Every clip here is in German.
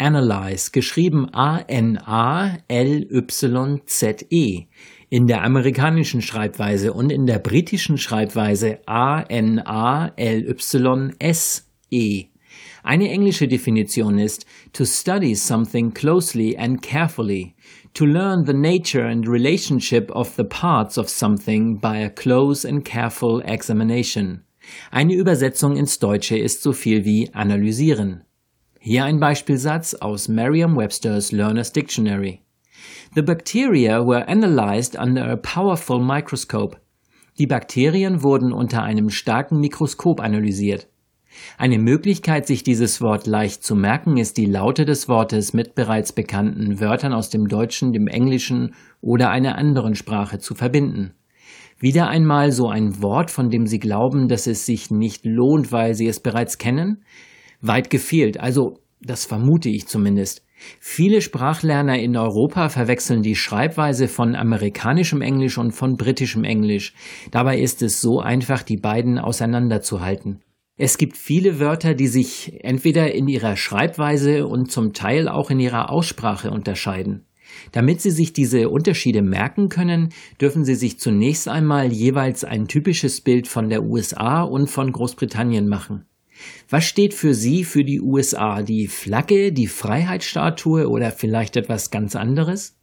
Analyze, geschrieben A-N-A-L-Y-Z-E in der amerikanischen Schreibweise und in der britischen Schreibweise A-N-A-L-Y-S-E. Eine englische Definition ist to study something closely and carefully, to learn the nature and relationship of the parts of something by a close and careful examination. Eine Übersetzung ins Deutsche ist so viel wie analysieren. Hier ein Beispielsatz aus Merriam-Webster's Learner's Dictionary. The bacteria were analyzed under a powerful microscope. Die Bakterien wurden unter einem starken Mikroskop analysiert. Eine Möglichkeit, sich dieses Wort leicht zu merken, ist die Laute des Wortes mit bereits bekannten Wörtern aus dem Deutschen, dem Englischen oder einer anderen Sprache zu verbinden. Wieder einmal so ein Wort, von dem Sie glauben, dass es sich nicht lohnt, weil Sie es bereits kennen? Weit gefehlt, also das vermute ich zumindest. Viele Sprachlerner in Europa verwechseln die Schreibweise von amerikanischem Englisch und von britischem Englisch. Dabei ist es so einfach, die beiden auseinanderzuhalten. Es gibt viele Wörter, die sich entweder in ihrer Schreibweise und zum Teil auch in ihrer Aussprache unterscheiden. Damit Sie sich diese Unterschiede merken können, dürfen Sie sich zunächst einmal jeweils ein typisches Bild von der USA und von Großbritannien machen. Was steht für Sie für die USA? Die Flagge, die Freiheitsstatue oder vielleicht etwas ganz anderes?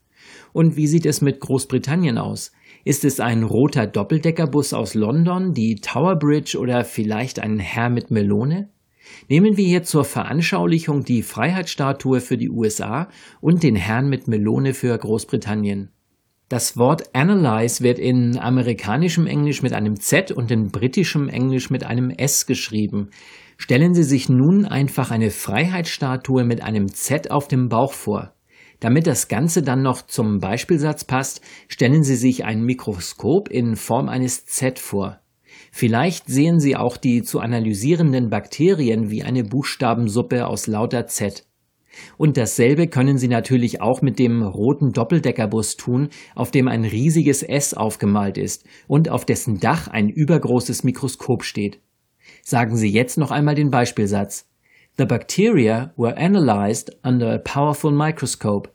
Und wie sieht es mit Großbritannien aus? Ist es ein roter Doppeldeckerbus aus London, die Tower Bridge oder vielleicht ein Herr mit Melone? Nehmen wir hier zur Veranschaulichung die Freiheitsstatue für die USA und den Herrn mit Melone für Großbritannien. Das Wort Analyze wird in amerikanischem Englisch mit einem Z und in britischem Englisch mit einem S geschrieben. Stellen Sie sich nun einfach eine Freiheitsstatue mit einem Z auf dem Bauch vor. Damit das Ganze dann noch zum Beispielsatz passt, stellen Sie sich ein Mikroskop in Form eines Z vor. Vielleicht sehen Sie auch die zu analysierenden Bakterien wie eine Buchstabensuppe aus lauter Z. Und dasselbe können Sie natürlich auch mit dem roten Doppeldeckerbus tun, auf dem ein riesiges S aufgemalt ist und auf dessen Dach ein übergroßes Mikroskop steht. Sagen Sie jetzt noch einmal den Beispielsatz. The bacteria were analyzed under a powerful microscope.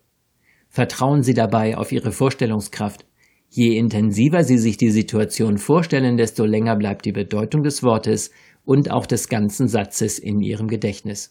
Vertrauen Sie dabei auf Ihre Vorstellungskraft. Je intensiver Sie sich die Situation vorstellen, desto länger bleibt die Bedeutung des Wortes und auch des ganzen Satzes in Ihrem Gedächtnis.